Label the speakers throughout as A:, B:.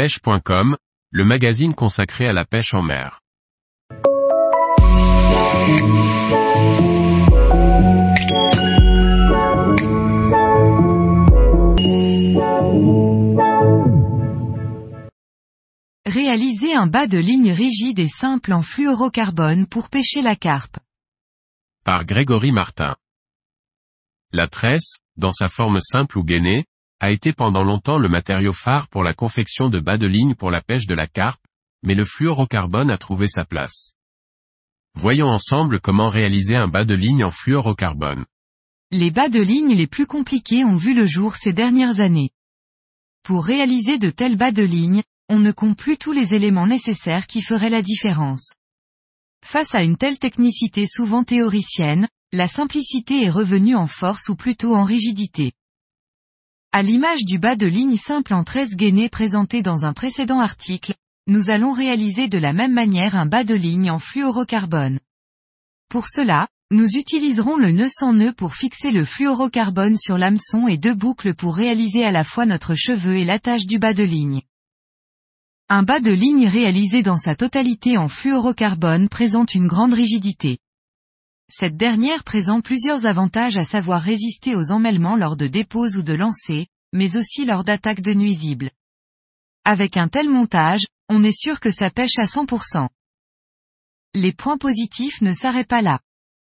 A: pêche.com, le magazine consacré à la pêche en mer.
B: Réaliser un bas de ligne rigide et simple en fluorocarbone pour pêcher la carpe.
A: Par Grégory Martin. La tresse, dans sa forme simple ou gainée, a été pendant longtemps le matériau phare pour la confection de bas de ligne pour la pêche de la carpe, mais le fluorocarbone a trouvé sa place. Voyons ensemble comment réaliser un bas de ligne en fluorocarbone.
B: Les bas de ligne les plus compliqués ont vu le jour ces dernières années. Pour réaliser de tels bas de ligne, on ne compte plus tous les éléments nécessaires qui feraient la différence. Face à une telle technicité souvent théoricienne, la simplicité est revenue en force ou plutôt en rigidité. À l'image du bas de ligne simple en 13 gainés présenté dans un précédent article, nous allons réaliser de la même manière un bas de ligne en fluorocarbone. Pour cela, nous utiliserons le nœud sans nœud pour fixer le fluorocarbone sur l'hameçon et deux boucles pour réaliser à la fois notre cheveu et l'attache du bas de ligne. Un bas de ligne réalisé dans sa totalité en fluorocarbone présente une grande rigidité. Cette dernière présente plusieurs avantages à savoir résister aux emmêlements lors de dépôts ou de lancers, mais aussi lors d'attaques de nuisibles. Avec un tel montage, on est sûr que ça pêche à 100%. Les points positifs ne s'arrêtent pas là.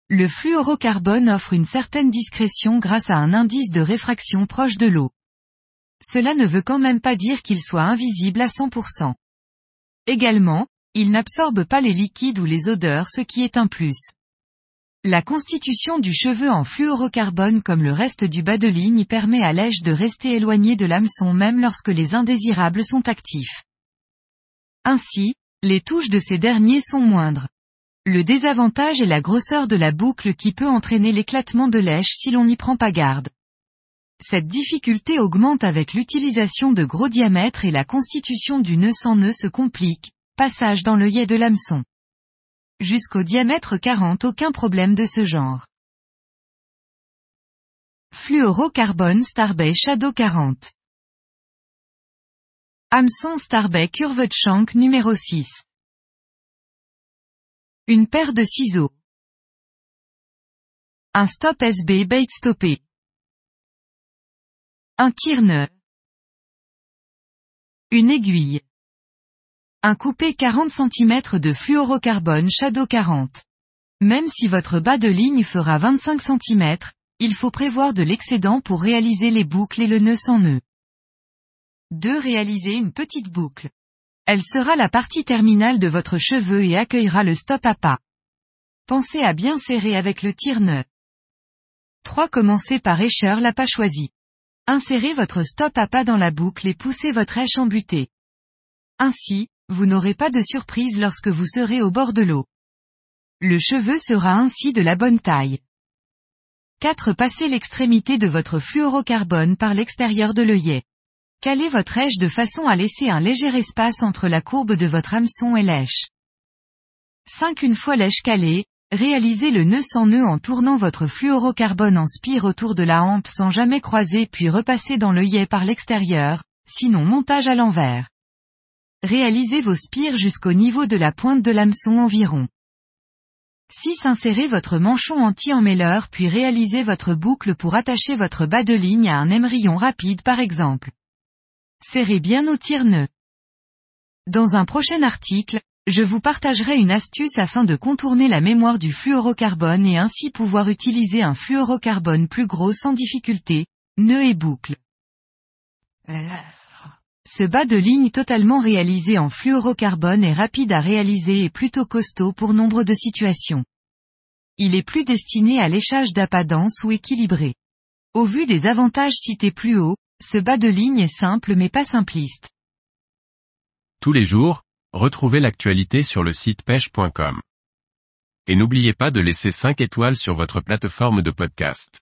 B: Le fluorocarbone offre une certaine discrétion grâce à un indice de réfraction proche de l'eau. Cela ne veut quand même pas dire qu'il soit invisible à 100%. Également, il n'absorbe pas les liquides ou les odeurs ce qui est un plus. La constitution du cheveu en fluorocarbone comme le reste du bas de ligne permet à l'èche de rester éloigné de l'hameçon même lorsque les indésirables sont actifs. Ainsi, les touches de ces derniers sont moindres. Le désavantage est la grosseur de la boucle qui peut entraîner l'éclatement de l'èche si l'on n'y prend pas garde. Cette difficulté augmente avec l'utilisation de gros diamètres et la constitution du nœud sans nœud se complique, passage dans l'œillet de l'hameçon. Jusqu'au diamètre 40 aucun problème de ce genre. Fluorocarbone Starbay Shadow 40 Hameçon Starbay Curved Shank numéro 6 Une paire de ciseaux. Un stop SB bait stoppé. Un tire-nœud. Une aiguille. Un coupé 40 cm de fluorocarbone Shadow 40. Même si votre bas de ligne fera 25 cm, il faut prévoir de l'excédent pour réaliser les boucles et le nœud sans nœud. 2. Réaliser une petite boucle. Elle sera la partie terminale de votre cheveu et accueillera le stop à pas. Pensez à bien serrer avec le tire-nœud. 3. Commencez par écheur la pas choisie. Insérez votre stop à pas dans la boucle et poussez votre éche en butée. Ainsi, vous n'aurez pas de surprise lorsque vous serez au bord de l'eau. Le cheveu sera ainsi de la bonne taille. 4. Passez l'extrémité de votre fluorocarbone par l'extérieur de l'œillet. Calez votre èche de façon à laisser un léger espace entre la courbe de votre hameçon et l'èche. 5. Une fois l'èche calée, réalisez le nœud sans nœud en tournant votre fluorocarbone en spire autour de la hampe sans jamais croiser puis repasser dans l'œillet par l'extérieur, sinon montage à l'envers. Réalisez vos spires jusqu'au niveau de la pointe de l'hameçon environ. 6. Insérez votre manchon anti-emmêleur puis réalisez votre boucle pour attacher votre bas de ligne à un émerillon rapide par exemple. Serrez bien au tire-nœud. Dans un prochain article, je vous partagerai une astuce afin de contourner la mémoire du fluorocarbone et ainsi pouvoir utiliser un fluorocarbone plus gros sans difficulté, nœud et boucle. Ce bas de ligne totalement réalisé en fluorocarbone est rapide à réaliser et plutôt costaud pour nombre de situations. Il est plus destiné à léchage d'appât dense ou équilibré. Au vu des avantages cités plus haut, ce bas de ligne est simple mais pas simpliste.
A: Tous les jours, retrouvez l'actualité sur le site pêche.com. Et n'oubliez pas de laisser 5 étoiles sur votre plateforme de podcast.